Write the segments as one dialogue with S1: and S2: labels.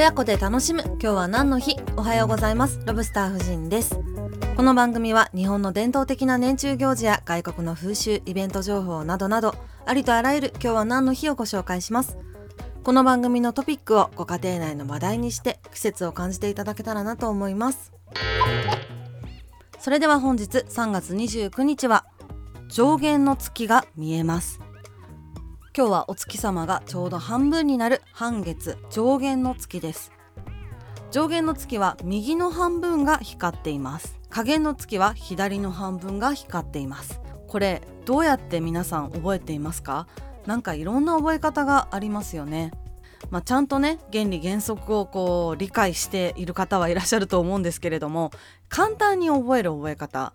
S1: 親子で楽しむ。今日は何の日？おはようございます。ロブスター夫人です。この番組は日本の伝統的な年中行事や外国の風習イベント情報などなどありとあらゆる今日は何の日をご紹介します。この番組のトピックをご家庭内の話題にして季節を感じていただけたらなと思います。それでは本日3月29日は上限の月が見えます。今日はお月様がちょうど半分になる半月上限の月です。上限の月は右の半分が光っています。下限の月は左の半分が光っています。これどうやって皆さん覚えていますか？なんかいろんな覚え方がありますよね。まあ、ちゃんとね原理原則をこう理解している方はいらっしゃると思うんですけれども簡単に覚える覚え方。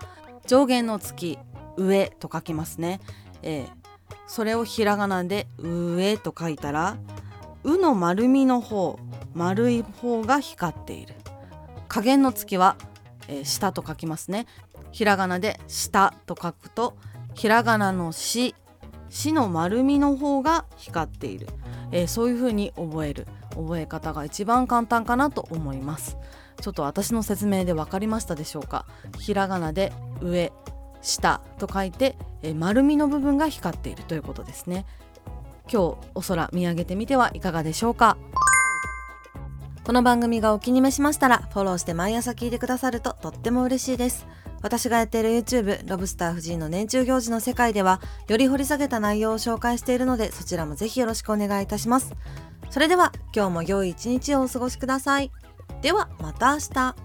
S1: 上限の月上と書きますね、えー、それをひらがなで「上」と書いたら「う」の丸みの方丸い方が光っている。加減の月は、えー、下と書きますね。ひらがなで「下」と書くとひらがなの「し」「し」の丸みの方が光っている、えー、そういう風に覚える。覚え方が一番簡単かなと思います。ちょっと私の説明で分かりましたでしょうか？ひらがなで「上」下と書いて、え丸みの部分が光っているということですね。今日お空見上げてみてはいかがでしょうか。この番組がお気に召しましたらフォローして毎朝聞いてくださるととっても嬉しいです。私がやっている YouTube ロブスター夫人の年中行事の世界ではより掘り下げた内容を紹介しているのでそちらもぜひよろしくお願いいたします。それでは今日も良い一日をお過ごしください。ではまた明日。